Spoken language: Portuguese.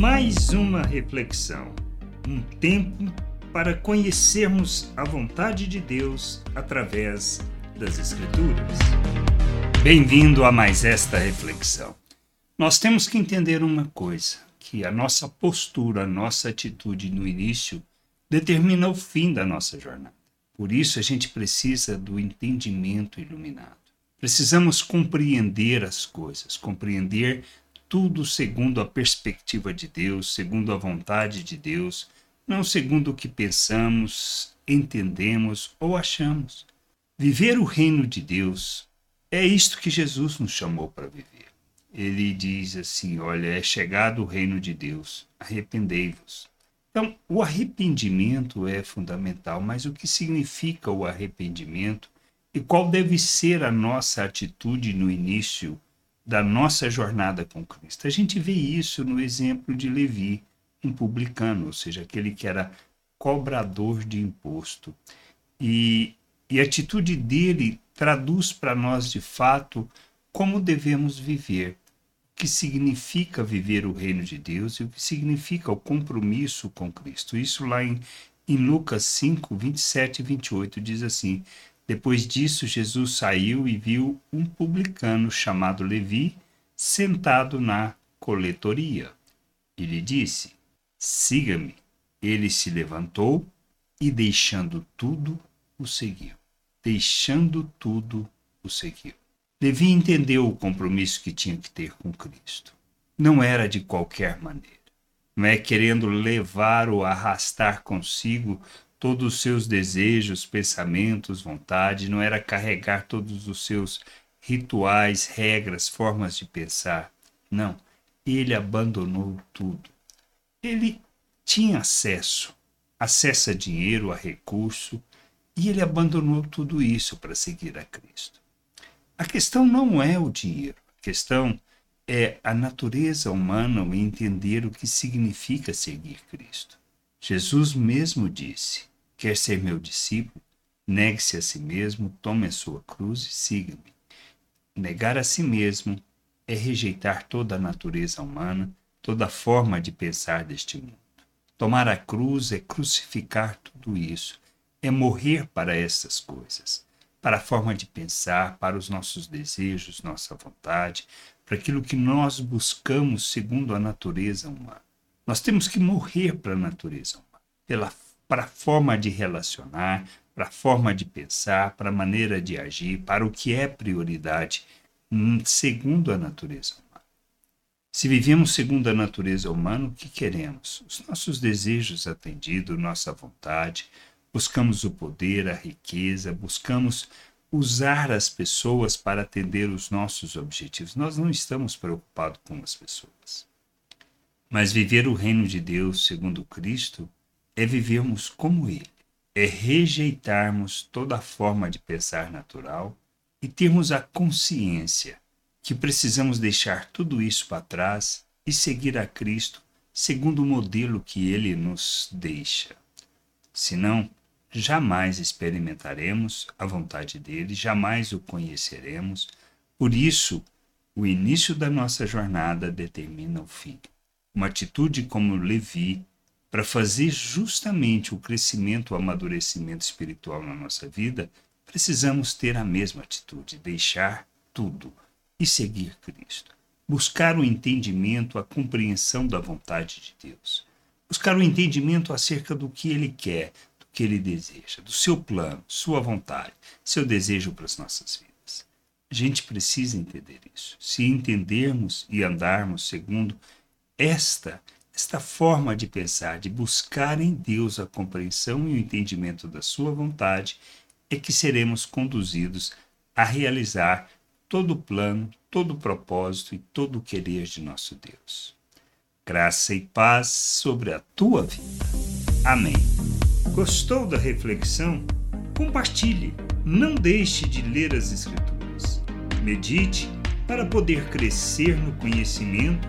mais uma reflexão, um tempo para conhecermos a vontade de Deus através das Escrituras. Bem-vindo a mais esta reflexão. Nós temos que entender uma coisa: que a nossa postura, a nossa atitude no início determina o fim da nossa jornada. Por isso, a gente precisa do entendimento iluminado. Precisamos compreender as coisas, compreender tudo segundo a perspectiva de Deus, segundo a vontade de Deus, não segundo o que pensamos, entendemos ou achamos. Viver o reino de Deus é isto que Jesus nos chamou para viver. Ele diz assim: Olha, é chegado o reino de Deus, arrependei-vos. Então, o arrependimento é fundamental, mas o que significa o arrependimento e qual deve ser a nossa atitude no início da nossa jornada com Cristo. A gente vê isso no exemplo de Levi, um publicano, ou seja, aquele que era cobrador de imposto. E, e a atitude dele traduz para nós, de fato, como devemos viver, o que significa viver o reino de Deus e o que significa o compromisso com Cristo. Isso lá em, em Lucas 5, 27 e 28 diz assim: depois disso, Jesus saiu e viu um publicano chamado Levi sentado na coletoria. E lhe disse: Siga-me. Ele se levantou e, deixando tudo, o seguiu. Deixando tudo, o seguiu. Levi entendeu o compromisso que tinha que ter com Cristo. Não era de qualquer maneira. Não é querendo levar ou arrastar consigo todos os seus desejos, pensamentos, vontade, não era carregar todos os seus rituais, regras, formas de pensar. Não, ele abandonou tudo. Ele tinha acesso, acesso a dinheiro, a recurso, e ele abandonou tudo isso para seguir a Cristo. A questão não é o dinheiro, a questão é a natureza humana o entender o que significa seguir Cristo. Jesus mesmo disse: Quer ser meu discípulo? Negue-se a si mesmo, tome a sua cruz e siga-me. Negar a si mesmo é rejeitar toda a natureza humana, toda a forma de pensar deste mundo. Tomar a cruz é crucificar tudo isso, é morrer para essas coisas, para a forma de pensar, para os nossos desejos, nossa vontade, para aquilo que nós buscamos segundo a natureza humana. Nós temos que morrer para a natureza humana, pela para a forma de relacionar, para a forma de pensar, para a maneira de agir, para o que é prioridade, hum, segundo a natureza humana. Se vivemos segundo a natureza humana, o que queremos? Os nossos desejos atendidos, nossa vontade, buscamos o poder, a riqueza, buscamos usar as pessoas para atender os nossos objetivos. Nós não estamos preocupados com as pessoas. Mas viver o reino de Deus segundo Cristo é vivermos como Ele, é rejeitarmos toda forma de pensar natural e termos a consciência que precisamos deixar tudo isso para trás e seguir a Cristo segundo o modelo que Ele nos deixa. Senão, jamais experimentaremos a vontade dele, jamais o conheceremos. Por isso, o início da nossa jornada determina o fim. Uma atitude como Levi para fazer justamente o crescimento, o amadurecimento espiritual na nossa vida, precisamos ter a mesma atitude, deixar tudo e seguir Cristo. Buscar o entendimento, a compreensão da vontade de Deus. Buscar o entendimento acerca do que Ele quer, do que Ele deseja, do seu plano, sua vontade, seu desejo para as nossas vidas. A gente precisa entender isso. Se entendermos e andarmos segundo esta esta forma de pensar, de buscar em Deus a compreensão e o entendimento da Sua vontade, é que seremos conduzidos a realizar todo o plano, todo o propósito e todo o querer de nosso Deus. Graça e paz sobre a tua vida. Amém. Gostou da reflexão? Compartilhe. Não deixe de ler as Escrituras. Medite para poder crescer no conhecimento